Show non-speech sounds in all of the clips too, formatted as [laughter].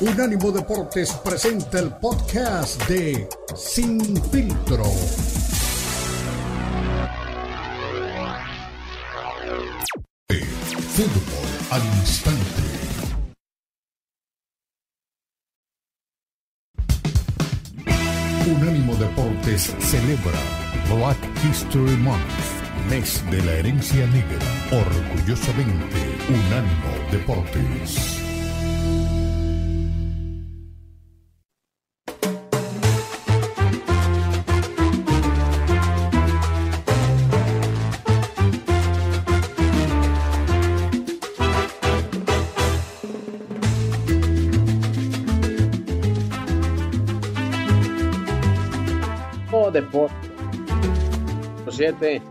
Unánimo Deportes presenta el podcast de Sin Filtro. Fútbol al instante. Unánimo Deportes celebra Black History Month, mes de la herencia negra. Orgullosamente, Unánimo Deportes. 7.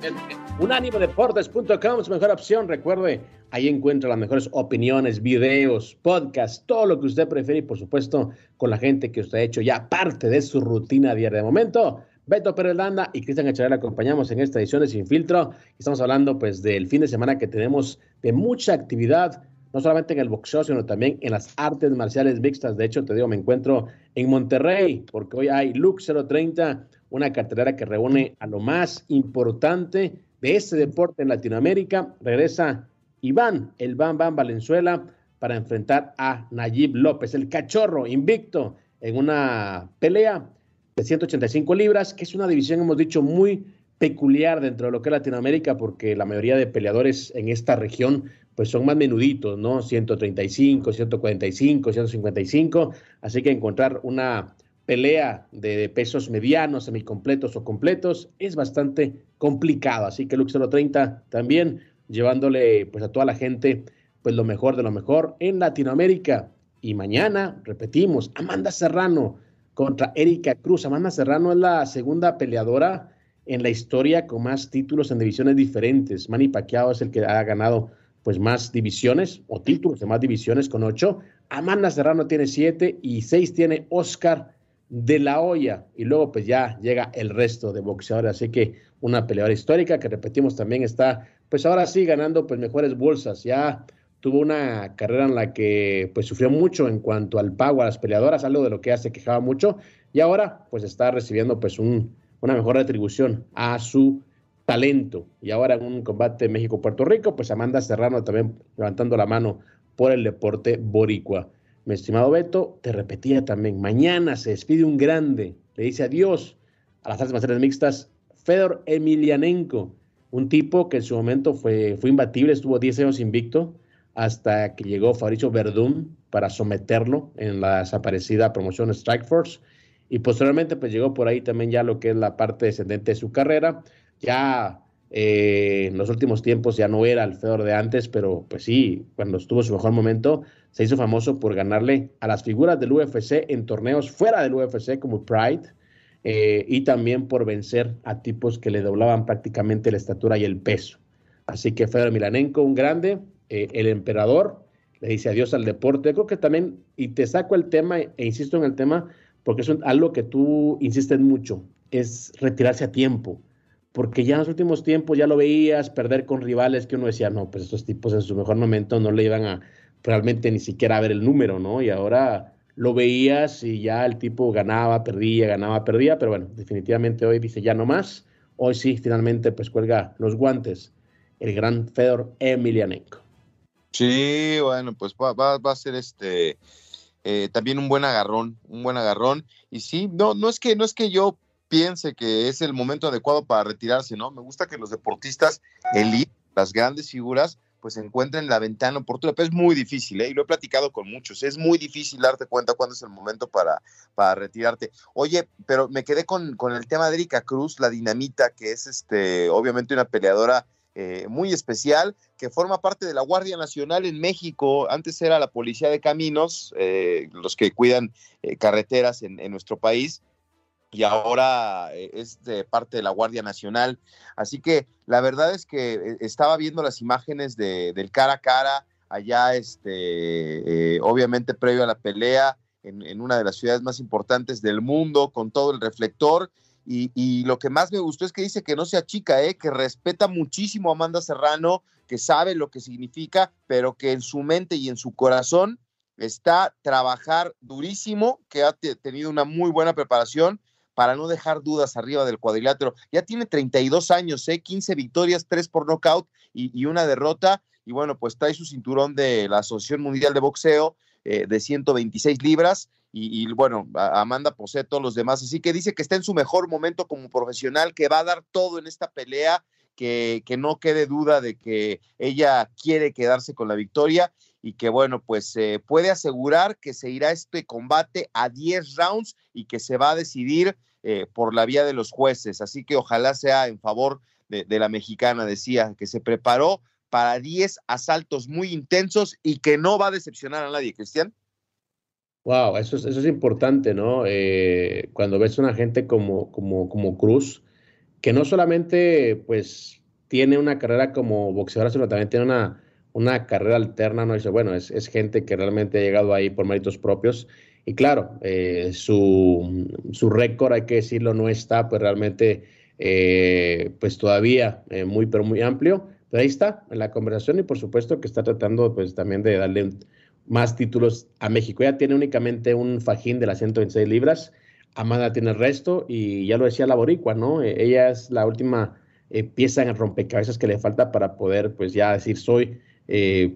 Unánimodeportes.com, su mejor opción. Recuerde, ahí encuentra las mejores opiniones, videos, podcasts, todo lo que usted prefiere y, por supuesto, con la gente que usted ha hecho ya parte de su rutina diaria. De momento, Beto Pérez Landa y Cristian Echavarría le acompañamos en esta edición de Sin Filtro. Estamos hablando, pues, del fin de semana que tenemos de mucha actividad no solamente en el boxeo, sino también en las artes marciales mixtas. De hecho, te digo, me encuentro en Monterrey, porque hoy hay Lux 030, una cartelera que reúne a lo más importante de este deporte en Latinoamérica. Regresa Iván, el Bam Bam Valenzuela, para enfrentar a Nayib López, el cachorro invicto en una pelea de 185 libras, que es una división, hemos dicho, muy peculiar dentro de lo que es Latinoamérica, porque la mayoría de peleadores en esta región pues son más menuditos, ¿no? 135, 145, 155, así que encontrar una pelea de, pesos medianos, semicompletos o completos es bastante complicado, así que Lux 030 también llevándole pues a toda la gente pues lo mejor de lo mejor en Latinoamérica. Y mañana, repetimos, Amanda Serrano contra Erika Cruz. Amanda Serrano es la segunda peleadora en la historia con más títulos en divisiones diferentes. Manny Pacquiao es el que ha ganado pues más divisiones o títulos de más divisiones con ocho. Amanda Serrano tiene siete y seis tiene Oscar de la Hoya. Y luego pues ya llega el resto de boxeadores. Así que una peleadora histórica que repetimos también está pues ahora sí ganando pues mejores bolsas. Ya tuvo una carrera en la que pues sufrió mucho en cuanto al pago a las peleadoras, algo de lo que ya se quejaba mucho. Y ahora pues está recibiendo pues un una mejor retribución a su talento. Y ahora en un combate México-Puerto Rico, pues Amanda Serrano también levantando la mano por el deporte boricua. Mi estimado Beto, te repetía también, mañana se despide un grande, le dice adiós a las artes marciales mixtas, Fedor Emelianenko, un tipo que en su momento fue, fue imbatible, estuvo 10 años invicto, hasta que llegó Fabricio Verdún para someterlo en la desaparecida promoción Strike Force y posteriormente pues llegó por ahí también ya lo que es la parte descendente de su carrera. Ya eh, en los últimos tiempos ya no era el Fedor de antes, pero pues sí, cuando estuvo su mejor momento, se hizo famoso por ganarle a las figuras del UFC en torneos fuera del UFC como Pride eh, y también por vencer a tipos que le doblaban prácticamente la estatura y el peso. Así que Fedor Milanenko, un grande, eh, el emperador, le dice adiós al deporte. creo que también, y te saco el tema e insisto en el tema, porque es algo que tú insistes mucho, es retirarse a tiempo, porque ya en los últimos tiempos ya lo veías perder con rivales que uno decía, no, pues estos tipos en su mejor momento no le iban a realmente ni siquiera ver el número, ¿no? Y ahora lo veías y ya el tipo ganaba, perdía, ganaba, perdía, pero bueno, definitivamente hoy dice ya no más, hoy sí, finalmente pues cuelga los guantes el gran Fedor Emelianenko. Sí, bueno, pues va, va, va a ser este eh, también un buen agarrón, un buen agarrón. Y sí, no, no es que, no es que yo piense que es el momento adecuado para retirarse, ¿no? Me gusta que los deportistas, elite, las grandes figuras, pues encuentren la ventana oportuna, pero es muy difícil, ¿eh? y lo he platicado con muchos, es muy difícil darte cuenta cuándo es el momento para, para retirarte. Oye, pero me quedé con, con el tema de Erika Cruz, la dinamita, que es este, obviamente una peleadora eh, muy especial que forma parte de la Guardia Nacional en México. Antes era la Policía de Caminos, eh, los que cuidan eh, carreteras en, nuestro país, y ahora es de parte de la Guardia Nacional. Así que la verdad es que estaba viendo las imágenes de, del cara a cara allá, este, obviamente previo a la pelea. En, en una de las ciudades más importantes del mundo, con todo el reflector, y, lo que más me gustó es que dice que no sea chica, ¿eh? que respeta muchísimo a Amanda Serrano, que sabe lo que significa, pero que en su mente y en su corazón está trabajar durísimo, que ha tenido una muy buena preparación para no dejar dudas arriba del cuadrilátero. Ya tiene 32 años, ¿eh? 15 victorias, 3 por nocaut y, una derrota. Y bueno, pues trae su cinturón de la Asociación Mundial de Boxeo eh, de 126 libras. Y, bueno, Amanda posee todos los demás. Así que dice que está en su mejor momento como profesional, que va a dar todo en esta pelea, que no quede duda de que ella quiere quedarse con la victoria y que bueno, pues se puede asegurar que se irá este combate a 10 rounds y que se va a decidir eh, por la vía de los jueces. Así que ojalá sea en favor de, la mexicana, decía, que se preparó para 10 asaltos muy intensos y que no va a decepcionar a nadie, Cristian. Wow, eso es, eso es importante, ¿no? Eh, cuando ves a una gente como, como, como Cruz, que no solamente pues tiene una carrera como boxeadora, sino también tiene una, una carrera alterna, ¿no? Dice, bueno, es, es gente que realmente ha llegado ahí por méritos propios y claro, eh, su, su récord, hay que decirlo, no está pues realmente eh, pues todavía eh, muy, pero muy amplio. Pero ahí está en la conversación y por supuesto que está tratando pues también de darle más títulos a México. Ella tiene únicamente un fajín de las 126 libras, Amanda tiene el resto y ya lo decía la boricua, ¿no? ella es la última pieza en rompecabezas que le falta para poder pues ya decir soy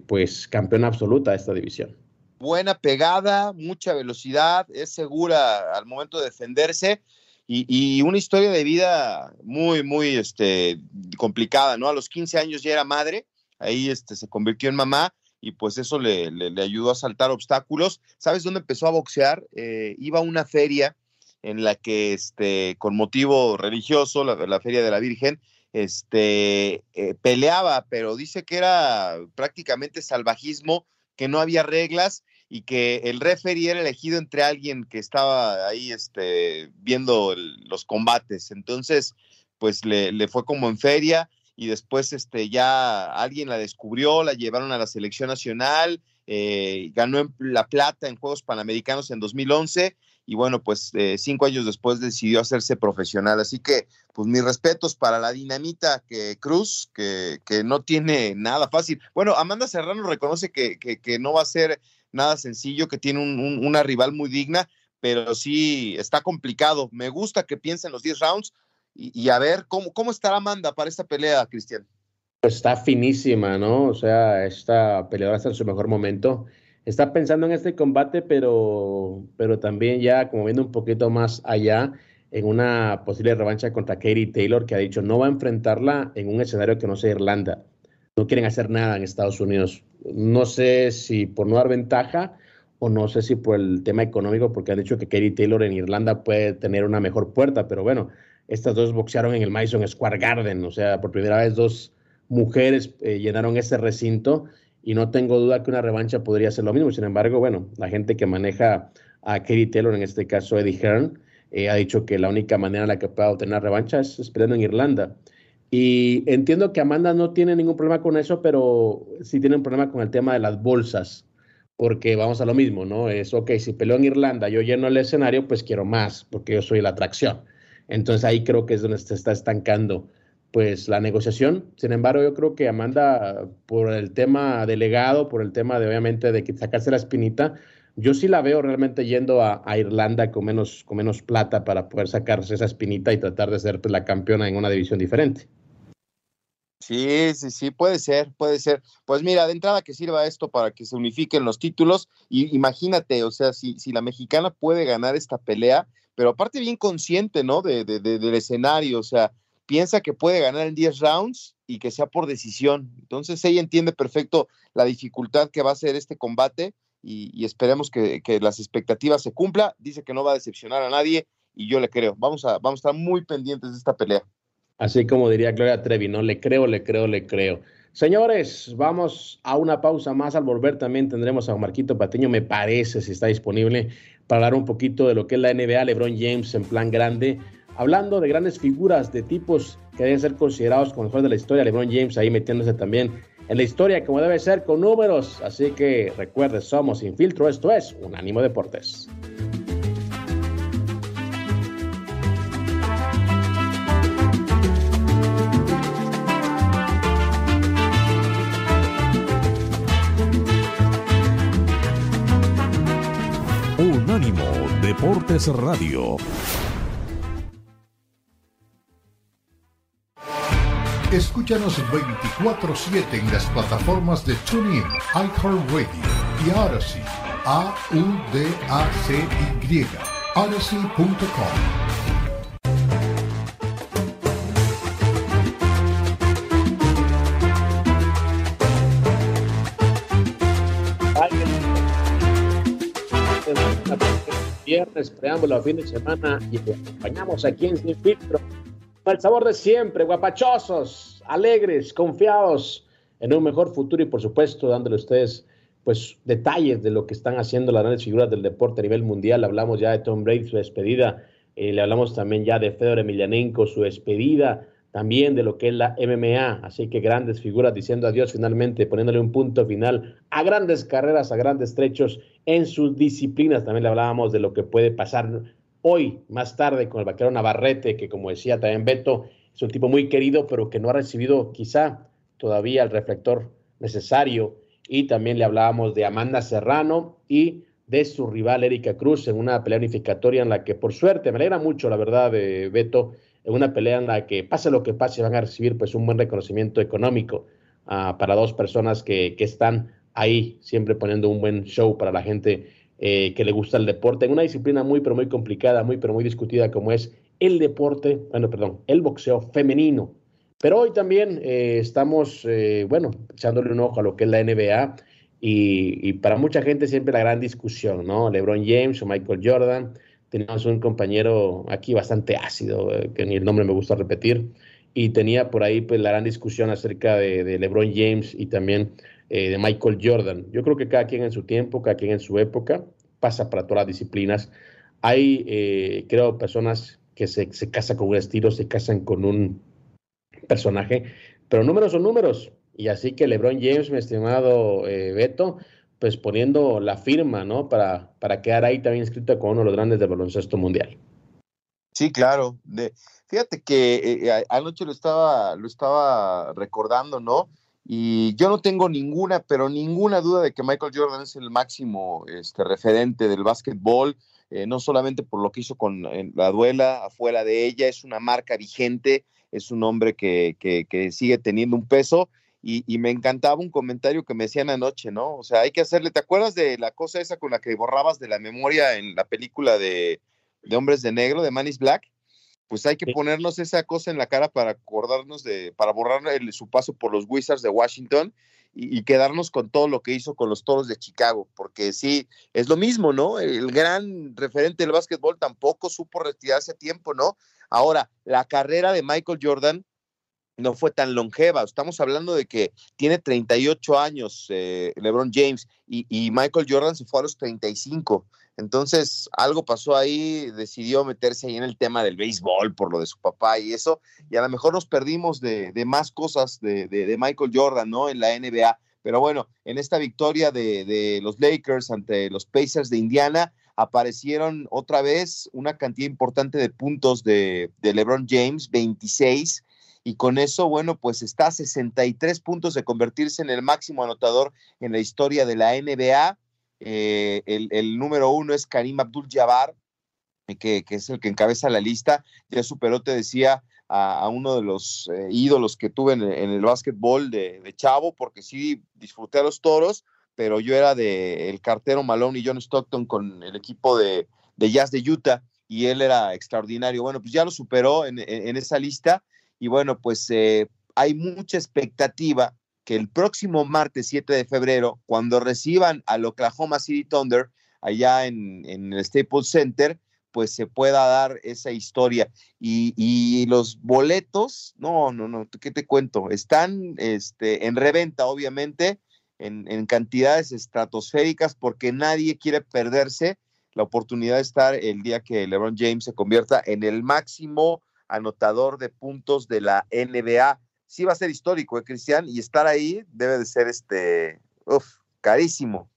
pues campeona absoluta de esta división buena pegada, mucha velocidad, es segura al momento de defenderse y, una historia de vida muy, muy este, complicada, ¿no? A los 15 años ya era madre, ahí este, se convirtió en mamá y pues eso le, ayudó a saltar obstáculos. ¿Sabes dónde empezó a boxear? Eh, iba a una feria en la que, este, con motivo religioso, la, Feria de la Virgen, este, eh, peleaba, pero dice que era prácticamente salvajismo, que no había reglas y que el referee era elegido entre alguien que estaba ahí este, viendo los combates. Entonces, pues le, fue como en feria y después este, ya alguien la descubrió, la llevaron a la selección nacional, eh, ganó la plata en Juegos Panamericanos en 2011 y bueno, pues eh, cinco años después decidió hacerse profesional. Así que, pues mis respetos para la dinamita que Cruz, que, que no tiene nada fácil. Bueno, Amanda Serrano reconoce que, que no va a ser nada sencillo, que tiene una rival muy digna, pero sí está complicado. Me gusta que piensen los 10 rounds y, a ver cómo, cómo estará Amanda para esta pelea, Cristian. Está finísima, ¿no? O sea, esta peleadora está en su mejor momento. Está pensando en este combate, pero, pero también ya como viendo un poquito más allá en una posible revancha contra Katie Taylor, que ha dicho no va a enfrentarla en un escenario que no sea Irlanda. No quieren hacer nada en Estados Unidos. No sé si por no dar ventaja o no sé si por el tema económico, porque han dicho que Katie Taylor en Irlanda puede tener una mejor puerta, pero bueno, estas dos boxearon en el Madison Square Garden, o sea, por primera vez dos mujeres eh, llenaron ese recinto y no tengo duda que una revancha podría ser lo mismo. Sin embargo, bueno, la gente que maneja a Katie Taylor, en este caso Eddie Hearn, eh, ha dicho que la única manera en la que pueda obtener revancha es esperando en Irlanda. Y entiendo que Amanda no tiene ningún problema con eso, pero sí tiene un problema con el tema de las bolsas, porque vamos a lo mismo, ¿no? Es, ok, si peleo en Irlanda, yo lleno el escenario, pues quiero más, porque yo soy la atracción. Entonces ahí creo que es donde se está estancando pues la negociación. Sin embargo, yo creo que Amanda, por el tema delegado, por el tema de obviamente de sacarse la espinita, yo sí la veo realmente yendo a, Irlanda con menos, con menos plata para poder sacarse esa espinita y tratar de ser pues, la campeona en una división diferente. Sí, sí, sí, puede ser, puede ser. Pues mira, de entrada que sirva esto para que se unifiquen los títulos. Y imagínate, o sea, si, si la mexicana puede ganar esta pelea, pero aparte bien consciente, ¿no? De, de, del escenario, o sea, piensa que puede ganar en 10 rounds y que sea por decisión. Entonces ella entiende perfecto la dificultad que va a ser este combate y, esperemos que, que, las expectativas se cumpla. Dice que no va a decepcionar a nadie y yo le creo. Vamos a, vamos a estar muy pendientes de esta pelea. Así como diría Gloria Trevi, ¿no? Le creo, le creo, le creo. Señores, vamos a una pausa más. Al volver también tendremos a Marquito Patiño, me parece, si está disponible, para hablar un poquito de lo que es la NBA, LeBron James en plan grande, hablando de grandes figuras, de tipos que deben ser considerados como mejores de la historia. LeBron James ahí metiéndose también en la historia como debe ser con números. Así que recuerde, somos Infiltro, esto es Unánimo Deportes. Unánimo Deportes Radio. Escúchanos 24-7 en las plataformas de TuneIn, iHeartRadio y Odyssey. A-U-D-A-C-Y. Odyssey.com. viernes, preámbulo a fin de semana y te acompañamos aquí en Sin Filtro. Con el sabor de siempre, guapachosos, alegres, confiados en un mejor futuro y por supuesto dándole a ustedes pues detalles de lo que están haciendo las grandes figuras del deporte a nivel mundial. Hablamos ya de Tom Brady, su despedida. Eh, le hablamos también ya de Fedor Emelianenko, su despedida también de lo que es la MMA. Así que grandes figuras diciendo adiós finalmente, poniéndole un punto final a grandes carreras, a grandes trechos en sus disciplinas. También le hablábamos de lo que puede pasar hoy, más tarde, con el vaquero Navarrete, que como decía también Beto, es un tipo muy querido, pero que no ha recibido quizá todavía el reflector necesario. Y también le hablábamos de Amanda Serrano y de su rival Erika Cruz en una pelea unificatoria en la que por suerte, me alegra mucho la verdad de Beto, en una pelea en la que pase lo que pase van a recibir pues un buen reconocimiento económico uh, para dos personas que, que, están ahí siempre poniendo un buen show para la gente eh, que le gusta el deporte en una disciplina muy pero muy complicada, muy pero muy discutida como es el deporte, bueno, perdón, el boxeo femenino. Pero hoy también eh, estamos, eh, bueno, echándole un ojo a lo que es la NBA y, para mucha gente siempre la gran discusión, ¿no? LeBron James o Michael Jordan teníamos un compañero aquí bastante ácido, que ni el nombre me gusta repetir, y tenía por ahí pues la gran discusión acerca de, LeBron James y también eh, de Michael Jordan. Yo creo que cada quien en su tiempo, cada quien en su época, pasa para todas las disciplinas. Hay, eh, creo, personas que se, se casan con un estilo, se casan con un personaje, pero números son números. Y así que LeBron James, mi estimado Beto, pues poniendo la firma, ¿no? Para, para quedar ahí también inscrito con uno de los grandes del baloncesto mundial. Sí, claro. Fíjate que eh, eh, anoche lo estaba, lo estaba recordando, ¿no? Y yo no tengo ninguna, pero ninguna duda de que Michael Jordan es el máximo este, referente del básquetbol, eh, no solamente por lo que hizo con la duela afuera de ella, es una marca vigente, es un hombre que, que, que sigue teniendo un peso y, me encantaba un comentario que me decían anoche, ¿no? O sea, hay que hacerle, ¿te acuerdas de la cosa esa con la que borrabas de la memoria en la película de, Hombres de Negro, de Man is Black? Pues hay que ponernos esa cosa en la cara para acordarnos de, para borrar su paso por los Wizards de Washington y, quedarnos con todo lo que hizo con los Toros de Chicago, porque sí, es lo mismo, ¿no? El gran referente del básquetbol tampoco supo retirarse a tiempo, ¿no? Ahora, la carrera de Michael Jordan no fue tan longeva. Estamos hablando de que tiene 38 años eh, LeBron James y, Michael Jordan se fue a los 35. Entonces, algo pasó ahí, decidió meterse ahí en el tema del béisbol por lo de su papá y eso, y a lo mejor nos perdimos de, más cosas de, Michael Jordan, ¿no? En la NBA. Pero bueno, en esta victoria de, los Lakers ante los Pacers de Indiana, aparecieron otra vez una cantidad importante de puntos de, de LeBron James, 26 y con eso, bueno, pues está a 63 puntos de convertirse en el máximo anotador en la historia de la NBA. Eh, el, número uno es Karim Abdul-Jabbar, eh, que, es el que encabeza la lista. Ya superó, te decía, a, uno de los eh, ídolos que tuve en, el básquetbol de, Chavo, porque sí disfruté a los toros, pero yo era de el cartero Malone y John Stockton con el equipo de, Jazz de Utah y él era extraordinario. Bueno, pues ya lo superó en, esa lista y bueno, pues hay mucha expectativa que el próximo martes 7 de febrero, cuando reciban al Oklahoma City Thunder allá en, el Staples Center, pues se pueda dar esa historia. Y, los boletos, no, no, no, ¿qué te cuento? Están este, en reventa, obviamente, en, en, cantidades estratosféricas, porque nadie quiere perderse la oportunidad de estar el día que LeBron James se convierta en el máximo anotador de puntos de la NBA. Sí va a ser histórico, ¿eh, Cristian? Y estar ahí debe de ser este, uf, carísimo.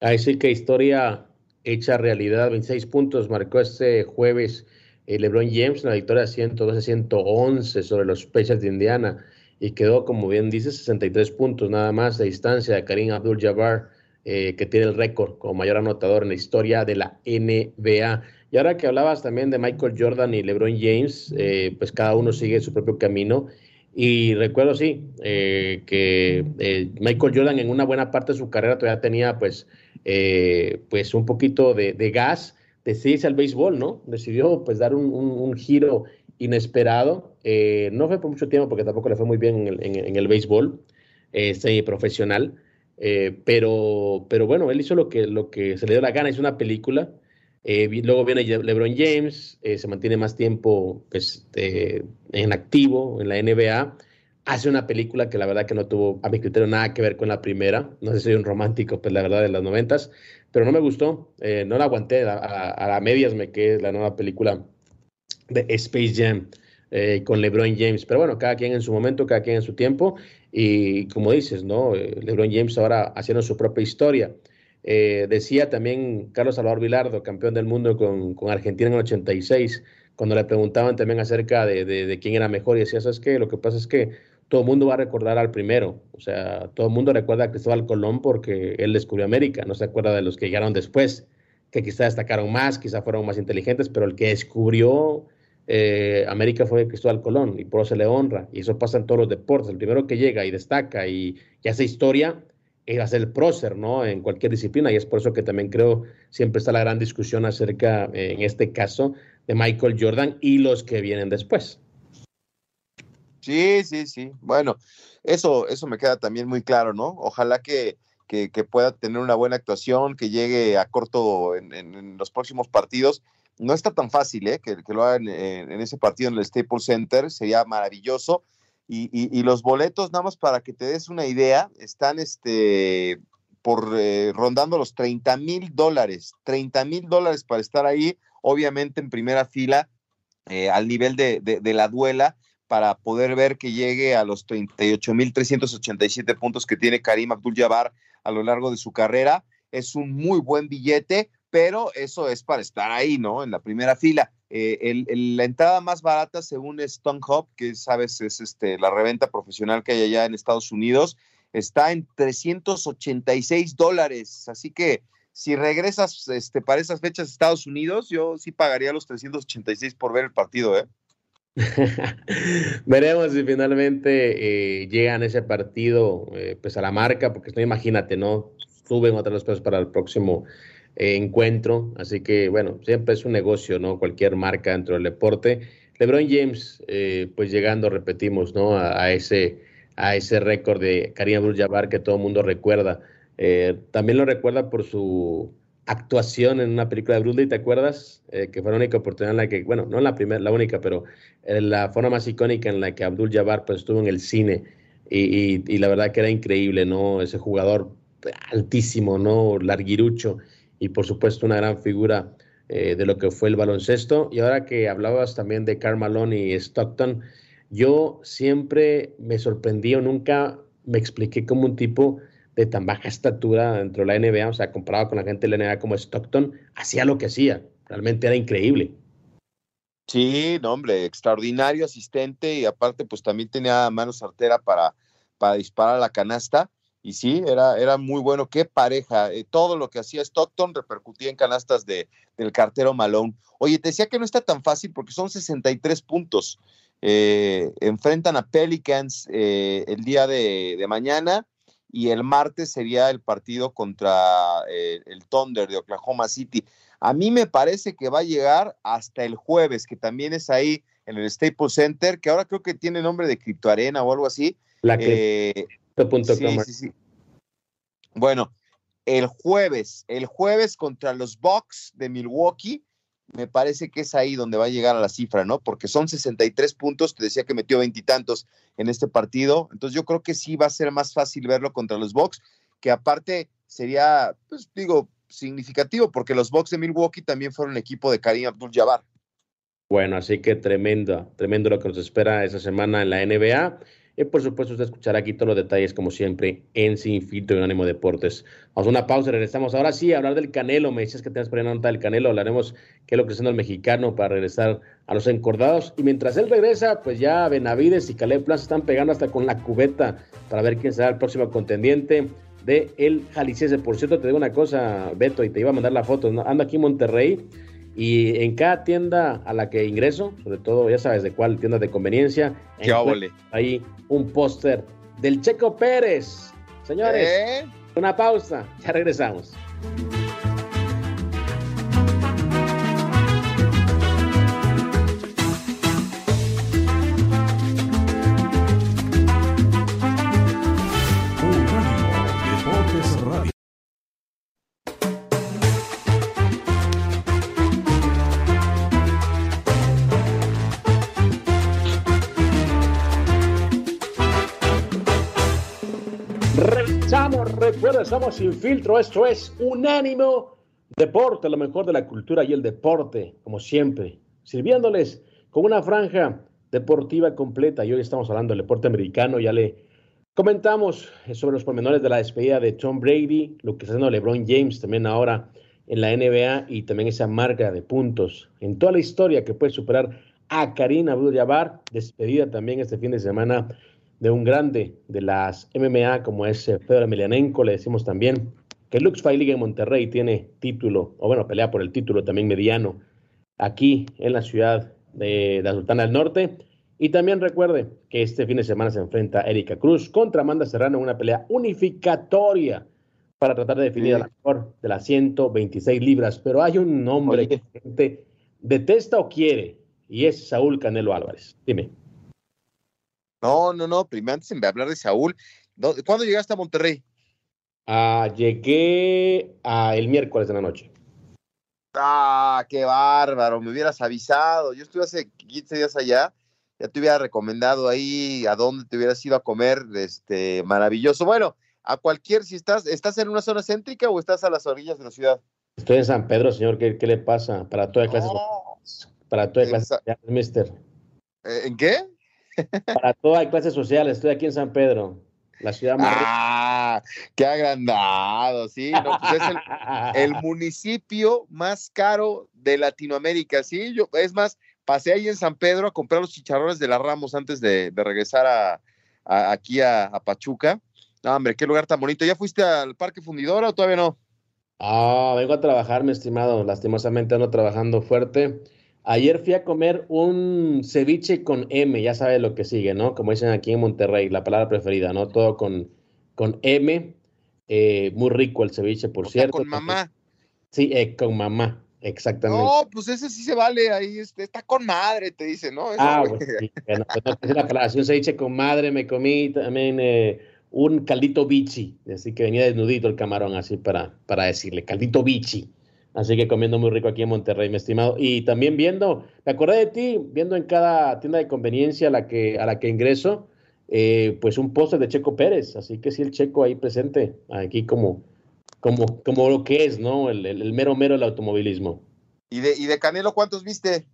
Ahí sí que historia hecha realidad. 26 puntos marcó este jueves el LeBron James, una victoria 112-111 sobre los Pacers de Indiana y quedó, como bien dice, 63 puntos nada más de distancia de Karim Abdul-Jabbar eh, que tiene el récord como mayor anotador en la historia de la NBA. Y ahora que hablabas también de Michael Jordan y LeBron James, eh, pues cada uno sigue su propio camino. Y recuerdo, sí, eh, que Michael Jordan en una buena parte de su carrera todavía tenía pues, pues un poquito de, gas, decidirse al béisbol, ¿no? Decidió pues dar un, giro inesperado. no fue por mucho tiempo porque tampoco le fue muy bien en el, en, el béisbol este, profesional. pero, pero bueno, él hizo lo que, lo que se le dio la gana, hizo una película eh, luego viene LeBron James, eh, se mantiene más tiempo pues, en activo en la NBA. Hace una película que la verdad que no tuvo, a mi criterio, nada que ver con la primera. No sé si soy un romántico, pues la verdad, de las noventas, pero no me gustó. Eh, no la aguanté. A, a, medias me quedé la nueva película de Space Jam con LeBron James. Pero bueno, cada quien en su momento, cada quien en su tiempo. Y como dices, ¿no? LeBron James ahora haciendo su propia historia. Eh, decía también Carlos Salvador Vilardo, campeón del mundo con, Argentina en el 86, cuando le preguntaban también acerca de, quién era mejor, y decía, ¿sabes qué? Lo que pasa es que todo el mundo va a recordar al primero, o sea, todo el mundo recuerda a Cristóbal Colón porque él descubrió América, no se acuerda de los que llegaron después, que quizá destacaron más, quizá fueron más inteligentes, pero el que descubrió eh, América fue Cristóbal Colón y por eso se le honra, y eso pasa en todos los deportes, el primero que llega y destaca y, y hace historia, va a ser el prócer, ¿no? En cualquier disciplina, y es por eso que también creo siempre está la gran discusión acerca, eh, en este caso, de Michael Jordan y los que vienen después. Sí, sí, sí. Bueno, eso, eso me queda también muy claro, ¿no? Ojalá que, que, pueda tener una buena actuación, que llegue a corto en, los próximos partidos. No está tan fácil, ¿eh? Que, que lo hagan en, en, ese partido en el Staples Center, sería maravilloso. Y, los boletos, nada más para que te des una idea, están este, por eh, rondando los 30 mil dólares. 30 mil dólares para estar ahí, obviamente en primera fila, eh, al nivel de, de, la duela, para poder ver que llegue a los 38 mil 387 puntos que tiene Karim Abdul-Jabbar a lo largo de su carrera. Es un muy buen billete, pero eso es para estar ahí, ¿no? En la primera fila. Eh, la entrada más barata, según Stone Hub, que sabes es este, la reventa profesional que hay allá en Estados Unidos, está en 386 dólares. Así que si regresas este, para esas fechas a Estados Unidos, yo sí pagaría los 386 por ver el partido, ¿eh? [laughs] Veremos si finalmente eh, llegan ese partido eh, pues a la marca, porque no imagínate, ¿no? Suben otras cosas para el próximo encuentro. Así que, bueno, siempre es un negocio, ¿no? Cualquier marca dentro del deporte. LeBron James, eh, pues llegando, repetimos, ¿no? A, ese, a ese récord de Karim Abdul-Jabbar que todo el mundo recuerda. Eh, también lo recuerda por su actuación en una película de Bruce Lee, ¿te acuerdas? Eh, que fue la única oportunidad en la que, bueno, no la primera, la única, pero la forma más icónica en la que Abdul Jabbar pues estuvo en el cine y, la verdad que era increíble, ¿no? Ese jugador altísimo, ¿no? Larguirucho y por supuesto una gran figura eh, de lo que fue el baloncesto. Y ahora que hablabas también de Carl y Stockton, yo siempre me sorprendí o nunca me expliqué como un tipo de tan baja estatura dentro de la NBA, o sea, comparado con la gente de la NBA como Stockton, hacía lo que hacía. Realmente era increíble. Sí, no, hombre, extraordinario asistente y aparte pues también tenía mano sartera para, para disparar a la canasta y sí, era, era muy bueno. Qué pareja. Eh, todo lo que hacía Stockton repercutía en canastas de, del cartero Malone. Oye, te decía que no está tan fácil porque son 63 puntos. Eh, enfrentan a Pelicans eh, el día de, mañana y el martes sería el partido contra el Thunder de Oklahoma City. A mí me parece que va a llegar hasta el jueves, que también es ahí en el Staples Center, que ahora creo que tiene nombre de Criptoarena o algo así. La que bueno, el jueves, el jueves contra los Bucks de Milwaukee, me parece que es ahí donde va a llegar a la cifra, ¿no? Porque son 63 puntos, te decía que metió veintitantos en este partido, entonces yo creo que sí va a ser más fácil verlo contra los Bucks, que aparte sería, pues digo, significativo, porque los Bucks de Milwaukee también fueron equipo de Karim Abdul-Jabbar. Bueno, así que tremendo, tremendo lo que nos espera esa semana en la NBA. Y por supuesto, usted escuchará aquí todos los detalles, como siempre, en Sin Filtro y Ánimo Deportes. Vamos a una pausa, regresamos. Ahora sí, a hablar del Canelo. Me dices que tienes por ahí nota del Canelo. Hablaremos qué es lo que haciendo el mexicano para regresar a los encordados. Y mientras él regresa, pues ya Benavides y Caleb Plaza están pegando hasta con la cubeta para ver quién será el próximo contendiente. de el Jalisciense. Por cierto, te digo una cosa, Beto, y te iba a mandar la foto. Ando aquí en Monterrey y en cada tienda a la que ingreso, sobre todo, ya sabes de cuál tienda de conveniencia, ahí un póster del Checo Pérez. Señores, ¿Eh? una pausa, ya regresamos. Recuerda, estamos sin filtro. Esto es Unánimo Deporte, lo mejor de la cultura y el deporte, como siempre, sirviéndoles con una franja deportiva completa. Y hoy estamos hablando del deporte americano. Ya le comentamos sobre los pormenores de la despedida de Tom Brady, lo que está haciendo LeBron James también ahora en la NBA y también esa marca de puntos en toda la historia que puede superar a Karina Abdul-Jabbar, despedida también este fin de semana de un grande de las MMA como es eh, Pedro Emelianenko, le decimos también que Lux Fight League en Monterrey tiene título, o bueno, pelea por el título también mediano aquí en la ciudad de la Sultana del Norte. Y también recuerde que este fin de semana se enfrenta Erika Cruz contra Amanda Serrano en una pelea unificatoria para tratar de definir a la mejor de las 126 libras. Pero hay un nombre que la gente detesta o quiere, y es Saúl Canelo Álvarez. Dime. No, no, no, primero antes de hablar de Saúl, ¿cuándo llegaste a Monterrey? Ah, llegué el miércoles de la noche. Ah, qué bárbaro, me hubieras avisado. Yo estuve hace 15 días allá, ya te hubiera recomendado ahí a dónde te hubieras ido a comer, este, maravilloso. Bueno, a cualquier, si estás, ¿estás en una zona céntrica o estás a las orillas de la ciudad? Estoy en San Pedro, señor, ¿qué, le pasa? Para toda clase, para toda clase, mister. ¿Eh, ¿En qué? Para toda clase social, estoy aquí en San Pedro, la ciudad más Ah, qué agrandado, sí. Pues es el, el, [laughs] más caro de Latinoamérica, sí. Yo, es más, pasé ahí en San Pedro a comprar los chicharrones de la Ramos antes de, regresar a, aquí a, Pachuca. No, hombre, qué lugar tan bonito. ¿Ya fuiste al Parque Fundidora o todavía no? Ah, vengo a trabajar, mi estimado. Lastimosamente ando trabajando fuerte. Ayer fui a comer un ceviche con M, ya sabes lo que sigue, ¿no? Como dicen aquí en Monterrey, la palabra preferida, ¿no? Todo con, con M. Eh, muy rico el ceviche, por cierto. Con mamá. Sí, eh, con mamá, exactamente. No, pues ese sí se vale, ahí este, está con madre, te dice, ¿no? ah, bueno, sí, [laughs] bueno, pues no, la palabra. Si un ceviche con madre, me comí también eh, un caldito bichi, así que venía desnudito el camarón, así para, para decirle, caldito bichi. Así que comiendo muy rico aquí en Monterrey, mi estimado. Y también viendo, me acordé de ti, viendo en cada tienda de conveniencia a la que, a la que ingreso, eh, pues un póster de Checo Pérez. Así que sí, el Checo ahí presente, aquí como, como, como lo que es, ¿no? El, mero mero del automovilismo. ¿Y de, ¿Y de Canelo cuántos viste?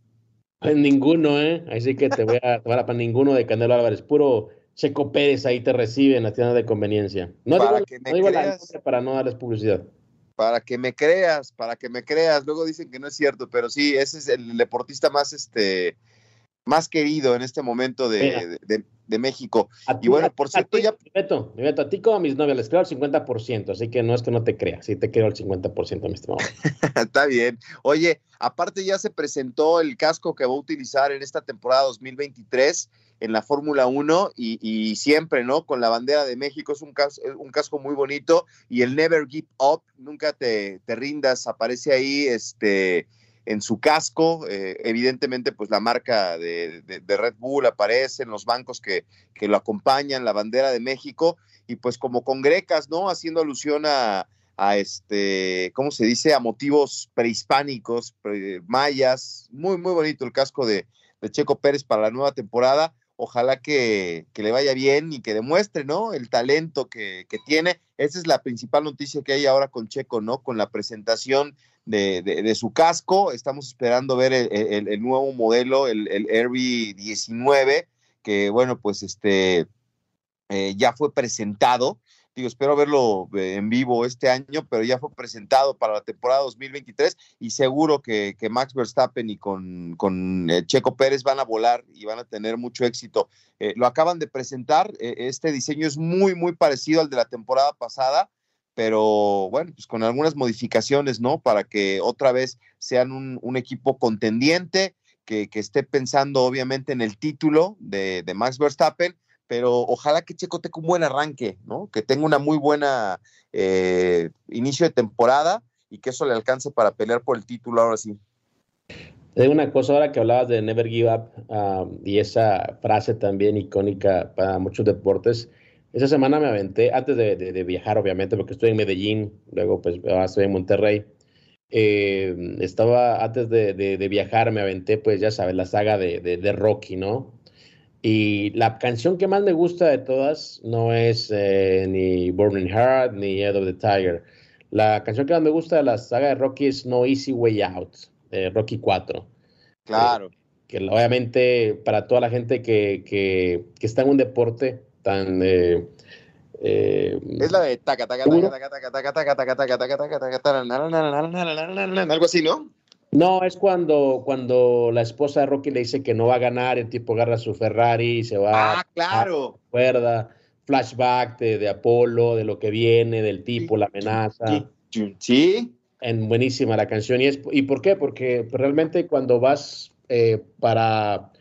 Pues ninguno, ¿eh? Así que te voy a tomar para ninguno de Canelo Álvarez. Puro Checo Pérez ahí te recibe en la tienda de conveniencia. No para digo, que me no digo la para no darles publicidad para que me creas, para que me creas. Luego dicen que no es cierto, pero sí, ese es el deportista más, este, más querido en este momento de, México. y bueno, por cierto, ya. Mi Beto, Beto, a ti como a mis novias les creo al 50%, así que no es que no te creas, sí te quiero al 50%, mi estimado. [laughs] Está bien. Oye, aparte ya se presentó el casco que va a utilizar en esta temporada 2023 en la Fórmula 1 y, siempre, ¿no? Con la bandera de México, es un, un casco muy bonito y el Never Give Up, nunca te, rindas, aparece ahí este, en su casco, eh, evidentemente pues la marca de, Red Bull aparece en los bancos que, que, lo acompañan, la bandera de México y pues como con grecas, ¿no? Haciendo alusión a, a este, ¿cómo se dice? A motivos prehispánicos, mayas, muy, muy bonito el casco de, de Checo Pérez para la nueva temporada ojalá que, le vaya bien y que demuestre, ¿no? El talento que, tiene. Esa es la principal noticia que hay ahora con Checo, ¿no? Con la presentación de, su casco. Estamos esperando ver el, nuevo modelo, el, el 19, que bueno, pues este eh, ya fue presentado Digo, espero verlo eh, en vivo este año, pero ya fue presentado para la temporada 2023 y seguro que, Max Verstappen y con, con eh, Checo Pérez van a volar y van a tener mucho éxito. Eh, lo acaban de presentar, este diseño es muy, muy parecido al de la temporada pasada. pero bueno, pues con algunas modificaciones, ¿no? Para que otra vez sean un, equipo contendiente, que, esté pensando obviamente en el título de, Max Verstappen, pero ojalá que Checo tenga un buen arranque, ¿no? Que tenga una muy buena eh, inicio de temporada y que eso le alcance para pelear por el título ahora sí. Hay una cosa ahora que hablabas de Never Give Up y esa frase también icónica para muchos deportes. Esa semana me aventé, antes de, viajar obviamente, porque estoy en Medellín, luego pues ahora estoy en Monterrey. Eh, estaba, antes de, viajar me aventé pues ya sabes, la saga de, Rocky, ¿no? Y la canción que más me gusta de todas no es eh, ni Burning Heart ni Head of the Tiger. La canción que más me gusta de la saga de Rocky es No Easy Way Out, de Rocky 4. Claro. que obviamente para toda la gente que, que, que está en un deporte tan... es la de taca, taca, taca, taca, taca, taca, taca, taca, taca, taca, taca, taca, algo así, ¿no? No, es cuando, cuando la esposa de Rocky le dice que no va a ganar, el tipo agarra su Ferrari y se va. Ah, claro. Cuerda, flashback de, de Apolo, de lo que viene, del tipo, la amenaza. Sí. En buenísima la canción. ¿Y, es, ¿y por qué? Porque realmente cuando vas eh, para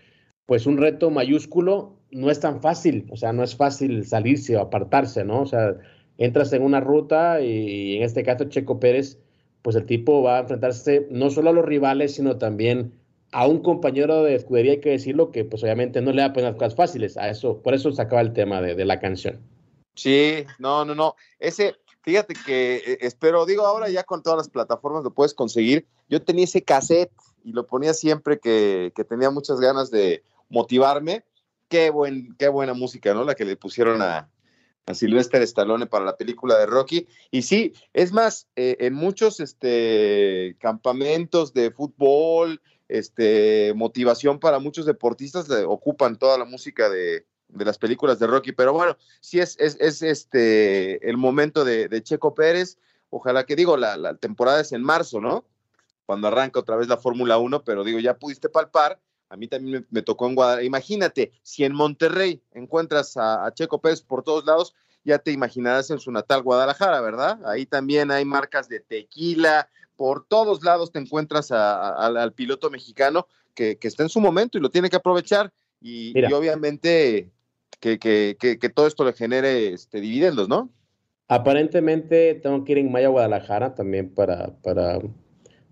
pues un reto mayúsculo, no es tan fácil, o sea, no es fácil salirse o apartarse, ¿no? O sea, entras en una ruta y, en este caso Checo Pérez, pues el tipo va a enfrentarse no solo a los rivales, sino también a un compañero de escudería, hay que decirlo, que pues obviamente no le da penas cosas fáciles a eso, por eso sacaba el tema de, de la canción. Sí, no, no, no, ese, fíjate que eh, espero, digo, ahora ya con todas las plataformas lo puedes conseguir, yo tenía ese cassette y lo ponía siempre que, que tenía muchas ganas de motivarme qué, buen, qué buena música, ¿no? La que le pusieron a, a Sylvester Stallone para la película de Rocky. Y sí, es más, eh, en muchos este, campamentos de fútbol, este, motivación para muchos deportistas ocupan toda la música de, de las películas de Rocky. Pero bueno, sí es, es, es este, el momento de, de, Checo Pérez. Ojalá que digo, la, la temporada es en marzo, ¿no? Cuando arranca otra vez la Fórmula 1, pero digo, ya pudiste palpar a mí también me, tocó en Guadalajara. Imagínate, si en Monterrey encuentras a, Checo Pérez por todos lados, ya te imaginarás en su natal Guadalajara, ¿verdad? Ahí también hay marcas de tequila, por todos lados te encuentras al piloto mexicano que, está en su momento y lo tiene que aprovechar y, obviamente que, todo esto le genere este, dividendos, ¿no? Aparentemente tengo que ir en Maya Guadalajara también para, para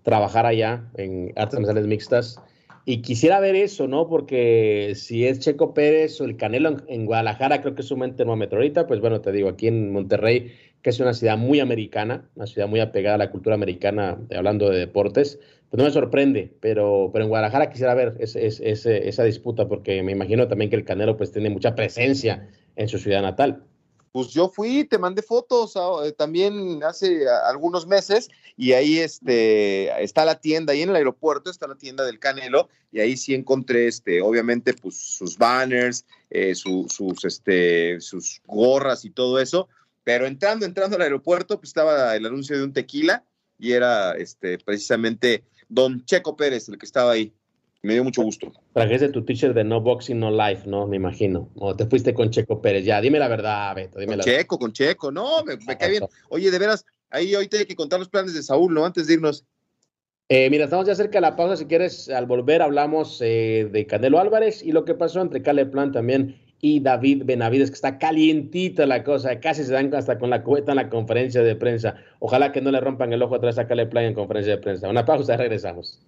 trabajar allá en artes marciales mixtas y quisiera ver eso, ¿no? Porque si es Checo Pérez o el Canelo en, Guadalajara, creo que es un buen termómetro. Ahorita, pues bueno, te digo, aquí en Monterrey, que es una ciudad muy americana, una ciudad muy apegada a la cultura americana, hablando de deportes, pues no me sorprende, pero, pero en Guadalajara quisiera ver esa disputa, porque me imagino también que el Canelo pues tiene mucha presencia en su ciudad natal. Pues yo fui, te mandé fotos ah, eh, también hace algunos meses y ahí este, está la tienda, ahí en el aeropuerto está la tienda del Canelo y ahí sí encontré, este, obviamente, pues sus banners, eh, sus, este, sus gorras y todo eso, pero entrando, entrando al aeropuerto, pues estaba el anuncio de un tequila y era este, precisamente don Checo Pérez el que estaba ahí. Me dio mucho gusto. Trajiste tu teacher de No Boxing, No Life, ¿no? Me imagino. O te fuiste con Checo Pérez. Ya, dime la verdad, Beto. Dime con Checo, con Checo. No, me, cae bien. Oye, de veras, ahí hoy hay que contar los planes de Saúl, ¿no? Antes de irnos. Eh, mira, estamos ya cerca de la pausa. Si quieres, al volver hablamos eh, de Canelo Álvarez y lo que pasó entre Cale Plan también y David Benavides, que está calientita la cosa. Casi se dan hasta con la cubeta en la conferencia de prensa. Ojalá que no le rompan el ojo atrás a Cale Plan en conferencia de prensa. Una pausa, regresamos.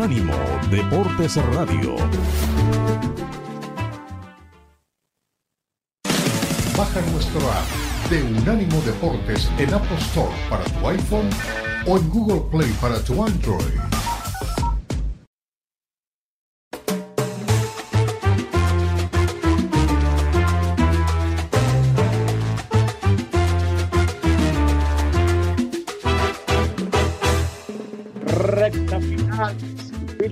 Unánimo Deportes Radio. Baja nuestro app de Unánimo Deportes en Apple Store para tu iPhone o en Google Play para tu Android.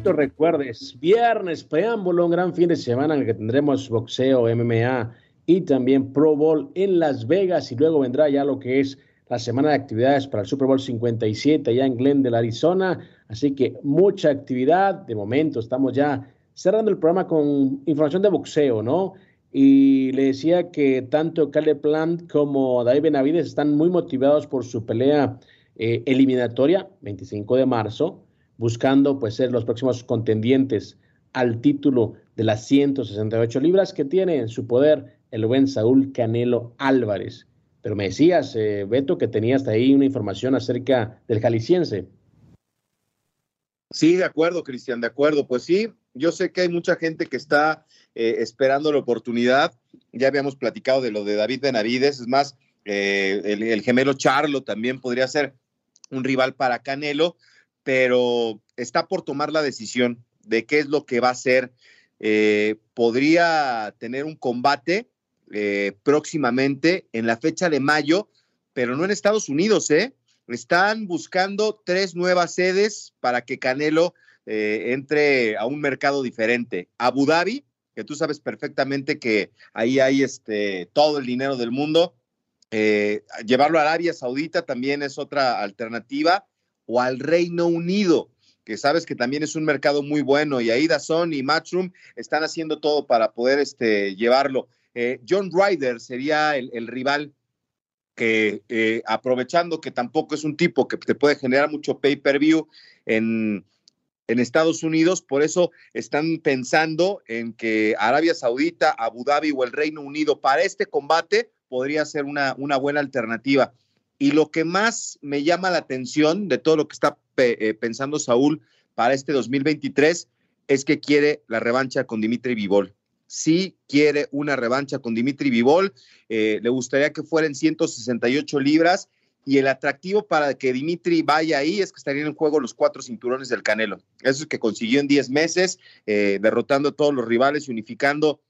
Recuerdes, viernes, preámbulo, un gran fin de semana en el que tendremos boxeo, MMA y también Pro Bowl en Las Vegas y luego vendrá ya lo que es la semana de actividades para el Super Bowl 57 allá en Glendale, Arizona. Así que mucha actividad. De momento estamos ya cerrando el programa con información de boxeo, ¿no? Y le decía que tanto Caleb Plant como David Benavides están muy motivados por su pelea eh, eliminatoria, 25 de marzo, buscando pues ser los próximos contendientes al título de las 168 libras que tiene en su poder el buen Saúl Canelo Álvarez. Pero me decías, eh, Beto, que tenías ahí una información acerca del jalisciense. Sí, de acuerdo, Cristian, de acuerdo. Pues sí, yo sé que hay mucha gente que está eh, esperando la oportunidad. Ya habíamos platicado de lo de David Benavides, es más, eh, el, gemelo Charlo también podría ser un rival para Canelo, pero está por tomar la decisión de qué es lo que va a hacer. podría tener un combate eh, próximamente en la fecha de mayo, pero no en Estados Unidos, ¿eh? Están buscando tres nuevas sedes para que Canelo eh, entre a un mercado diferente. Abu Dhabi, que tú sabes perfectamente que ahí hay este, todo el dinero del mundo. Eh, llevarlo a Arabia Saudita también es otra alternativa, o al Reino Unido que sabes que también es un mercado muy bueno y ahí Dazón y Matchroom están haciendo todo para poder este, llevarlo. Eh, John Ryder sería el, rival que, eh, aprovechando que tampoco es un tipo que te puede generar mucho pay-per-view en, Estados Unidos, por eso están pensando en que Arabia Saudita, Abu Dhabi o el Reino Unido para este combate podría ser una, una buena alternativa. Y lo que más me llama la atención de todo lo que está eh, pensando Saúl para este 2023 es que quiere la revancha con Dimitri Vivol sí quiere una revancha con Dimitri Vivol. Eh, le gustaría que fueran 168 libras. Y el atractivo para que Dimitri vaya ahí es que estarían en juego los cuatro cinturones del Canelo. Eso es que consiguió en 10 meses, eh, derrotando a todos los rivales y unificando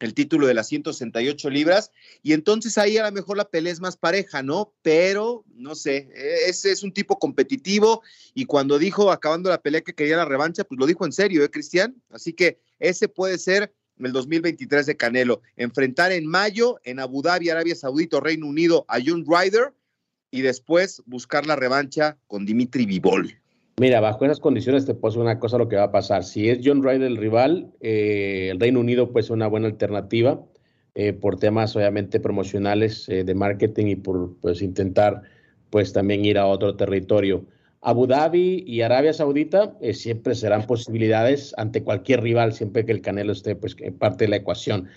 el título de las 168 libras. Y entonces ahí a lo mejor la pelea es más pareja, ¿no? Pero, no sé, ese es un tipo competitivo. Y cuando dijo, acabando la pelea, que quería la revancha, pues lo dijo en serio, ¿eh, Cristian? Así que ese puede ser el 2023 de Canelo. Enfrentar en mayo en Abu Dhabi, Arabia Saudita, Reino Unido a John Ryder y después buscar la revancha con Dimitri Vivol. Mira, bajo esas condiciones te puedo una cosa lo que va a pasar. Si es John Ryder el rival, eh, el Reino Unido puede ser una buena alternativa eh, por temas obviamente promocionales eh, de marketing y por pues intentar pues también ir a otro territorio. Abu Dhabi y Arabia Saudita eh, siempre serán posibilidades ante cualquier rival, siempre que el Canelo esté pues, parte de la ecuación.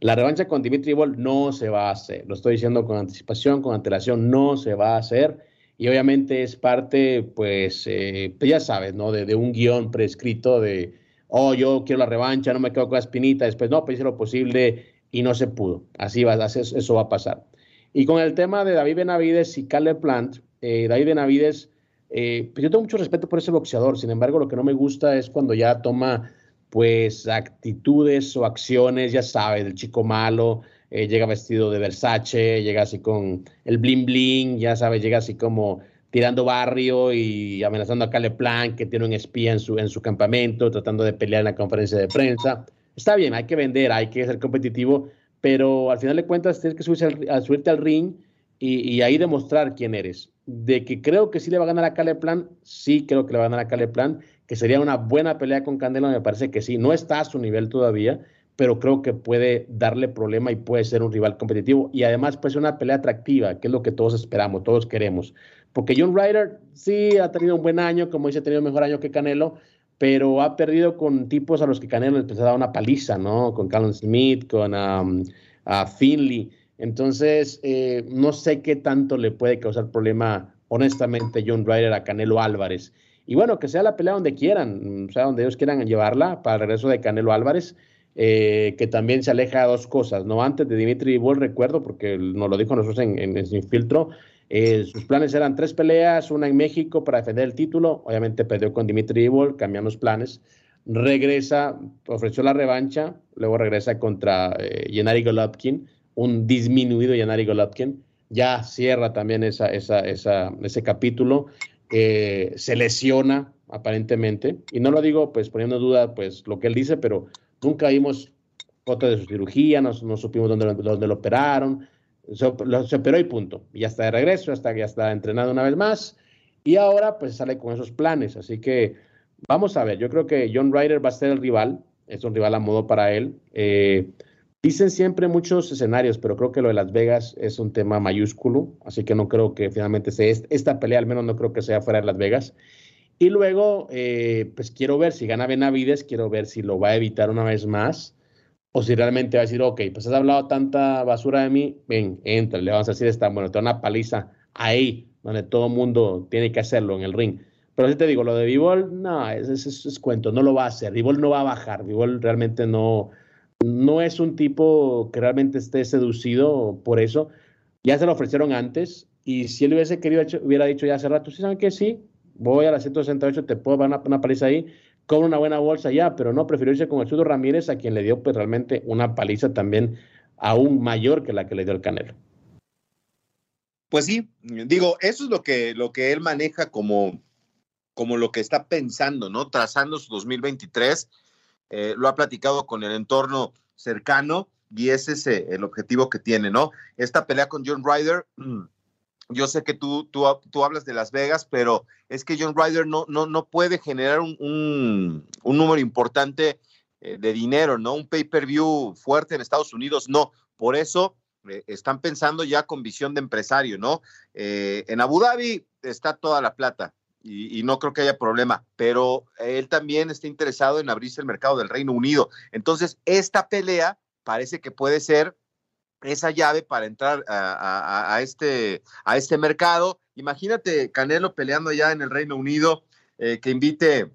La revancha con Dimitri Bol no se va a hacer, lo estoy diciendo con anticipación, con antelación, no se va a hacer. Y obviamente es parte, pues, eh, pues ya sabes, ¿no? De, un guion prescrito de, oh, yo quiero la revancha, no me quedo con la espinita, después no, pues hice lo posible y no se pudo. Así va, eso va a pasar. Y con el tema de David Benavides y Caleb Plant, eh, David Benavides eh, pues yo tengo mucho respeto por ese boxeador, sin embargo, lo que no me gusta es cuando ya toma pues actitudes o acciones, ya sabes, del chico malo, eh, llega vestido de Versace, llega así con el bling bling, ya sabes, llega así como tirando barrio y amenazando a Cale Plan, que tiene un espía en su, en su campamento, tratando de pelear en la conferencia de prensa. Está bien, hay que vender, hay que ser competitivo, pero al final de cuentas tienes que subirse al, subirte al ring y, y ahí demostrar quién eres de que creo que sí le va a ganar a Caleb Plan, sí creo que le va a ganar a Caleb Plan, que sería una buena pelea con Candelo, me parece que sí, no está a su nivel todavía, pero creo que puede darle problema y puede ser un rival competitivo y además puede ser una pelea atractiva, que es lo que todos esperamos, todos queremos. Porque John Ryder sí ha tenido un buen año, como dice, ha tenido un mejor año que Canelo, pero ha perdido con tipos a los que Canelo les dado una paliza, ¿no? Con Callum Smith, con um, Finley. Entonces, eh, no sé qué tanto le puede causar problema, honestamente, John Ryder a Canelo Álvarez. Y bueno, que sea la pelea donde quieran, o sea, donde ellos quieran llevarla para el regreso de Canelo Álvarez, eh, que también se aleja de dos cosas, ¿no? Antes de Dimitri Bull, recuerdo, porque nos lo dijo nosotros en, en, Sin Filtro, eh, sus planes eran tres peleas, una en México para defender el título, obviamente perdió con Dimitri Bull, cambian los planes, regresa, ofreció la revancha, luego regresa contra eh, Gennady un disminuido Yanari Golovkin, ya cierra también esa, esa, esa, ese capítulo, eh, se lesiona aparentemente, y no lo digo pues poniendo en duda pues lo que él dice, pero nunca vimos foto de su cirugía, no, no supimos dónde, dónde, lo operaron, se, se, operó y punto. Ya está de regreso, hasta ya está entrenado una vez más. Y ahora pues sale con esos planes. Así que vamos a ver, yo creo que John Ryder va a ser el rival, es un rival a modo para él. Eh, dicen siempre muchos escenarios, pero creo que lo de Las Vegas es un tema mayúsculo, así que no creo que finalmente sea esta pelea, al menos no creo que sea fuera de Las Vegas. Y luego, eh, pues quiero ver si gana Benavides, quiero ver si lo va a evitar una vez más, o si realmente va a decir, ok, pues has hablado tanta basura de mí, ven, entra, le vamos a decir esta, bueno, te una paliza ahí, donde todo mundo tiene que hacerlo en el ring. Pero si te digo, lo de Vivol, no, es, es, cuento, no lo va a hacer. Vivol no va a bajar. Vivol realmente no, no es un tipo que realmente esté seducido por eso. Ya se lo ofrecieron antes y si él hubiese querido, hubiera dicho ya hace rato, sí, ¿saben que Sí, voy a la 168, te puedo dar una, una paliza ahí, con una buena bolsa ya, pero no, prefirió irse con el Chudo Ramírez, a quien le dio pues realmente una paliza también aún mayor que la que le dio el Canelo. Pues sí, digo, eso es lo que, lo que él maneja como, como lo que está pensando, ¿no? Trazando su 2023. Eh, lo ha platicado con el entorno cercano y ese es eh, el objetivo que tiene, ¿no? Esta pelea con John Ryder, [clears throat] yo sé que tú, tú, tú hablas de Las Vegas, pero es que John Ryder no, no, no puede generar un, un, número importante eh, de dinero, ¿no? Un pay-per-view fuerte en Estados Unidos, no. Por eso están pensando ya con visión de empresario, ¿no? en Abu Dhabi está toda la plata, y, no creo que haya problema, pero él también está interesado en abrirse el mercado del Reino Unido. Entonces, esta pelea parece que puede ser esa llave para entrar a, este, a este mercado. Imagínate Canelo peleando ya en el Reino Unido, eh, que invite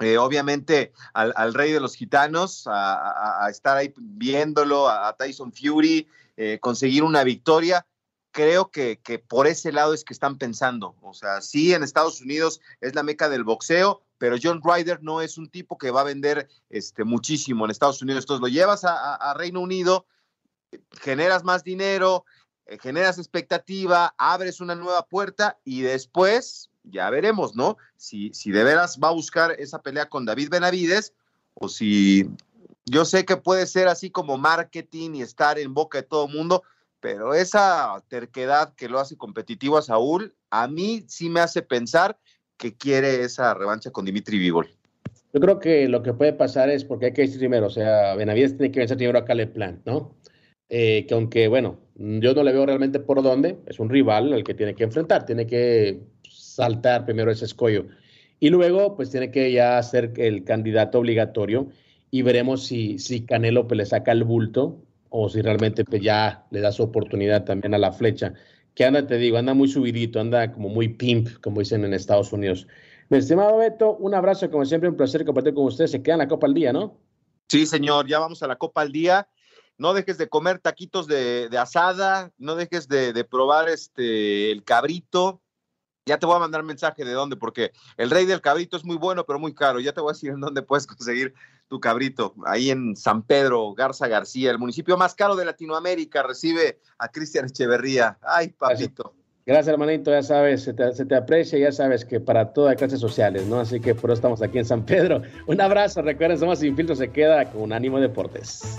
eh, obviamente al, rey de los gitanos a, estar ahí viéndolo, a, Tyson Fury, eh, conseguir una victoria creo que, que, por ese lado es que están pensando. O sea, sí, en Estados Unidos es la meca del boxeo, pero John Ryder no es un tipo que va a vender este, muchísimo en Estados Unidos. Entonces lo llevas a, Reino Unido, generas más dinero, eh, generas expectativa, abres una nueva puerta y después ya veremos, ¿no? Si, si de veras va a buscar esa pelea con David Benavides o si yo sé que puede ser así como marketing y estar en boca de todo mundo, pero esa terquedad que lo hace competitivo a Saúl, a mí sí me hace pensar que quiere esa revancha con Dimitri Vivol. Yo creo que lo que puede pasar es, porque hay que decir primero, o sea, Benavides tiene que vencer primero a Caleb Plant, ¿no? Eh, que aunque, bueno, yo no le veo realmente por dónde, es un rival al que tiene que enfrentar, tiene que saltar primero ese escollo. Y luego, pues tiene que ya ser el candidato obligatorio y veremos si, si Canelo pues, le saca el bulto o si realmente pues, ya le da su oportunidad también a la flecha. Que anda, te digo, anda muy subidito, anda como muy pimp, como dicen en Estados Unidos. Mi estimado Beto, un abrazo, como siempre, un placer compartir con ustedes. Se queda en la Copa al Día, ¿no? Sí, señor, ya vamos a la Copa al Día. No dejes de comer taquitos de, asada, no dejes de, de, probar este el cabrito, ya te voy a mandar mensaje de dónde, porque el rey del cabrito es muy bueno, pero muy caro. Ya te voy a decir en dónde puedes conseguir tu cabrito. Ahí en San Pedro, Garza García, el municipio más caro de Latinoamérica, recibe a Cristian Echeverría. Ay, papito. Gracias, hermanito. Ya sabes, se te, se te, aprecia, ya sabes que para todas clases sociales, ¿no? Así que por eso estamos aquí en San Pedro. Un abrazo. Recuerden, Somos Sin Filtro se queda con Ánimo Deportes.